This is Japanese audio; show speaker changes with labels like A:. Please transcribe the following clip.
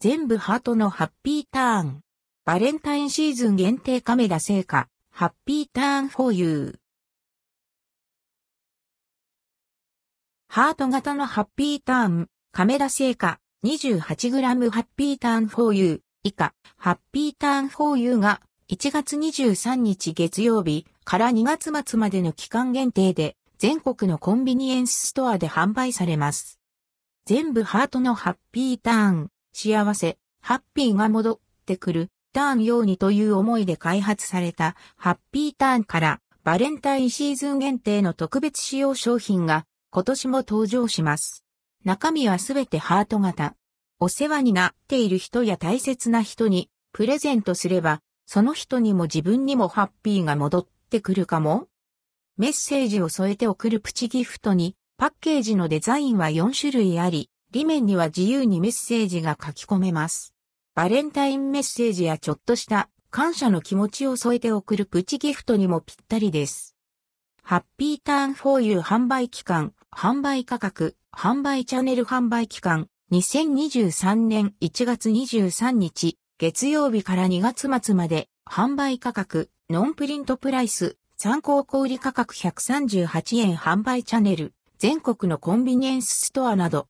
A: 全部ハートのハッピーターン。バレンタインシーズン限定カメラ成果。ハッピーターン for you。ハート型のハッピーターン。カメラ成果。28g ハッピーターン for you。以下、ハッピーターン for you が1月23日月曜日から2月末までの期間限定で全国のコンビニエンスストアで販売されます。全部ハートのハッピーターン、幸せ、ハッピーが戻ってくる、ターンようにという思いで開発されたハッピーターンからバレンタインシーズン限定の特別仕様商品が今年も登場します。中身はすべてハート型。お世話になっている人や大切な人にプレゼントすれば、その人にも自分にもハッピーが戻ってくるかも？メッセージを添えて送るプチギフトに、パッケージのデザインは4種類あり、裏面には自由にメッセージが書き込めます。バレンタインメッセージやちょっとした感謝の気持ちを添えて送るプチギフトにもぴったりです。ハッピーターンフォーユー販売期間、販売価格、販売チャンネル販売期間、2023年1月23日、月曜日から2月末まで、販売価格、ノンプリントプライス、参考小売価格138円販売チャンネル、全国のコンビニエンスストアなど、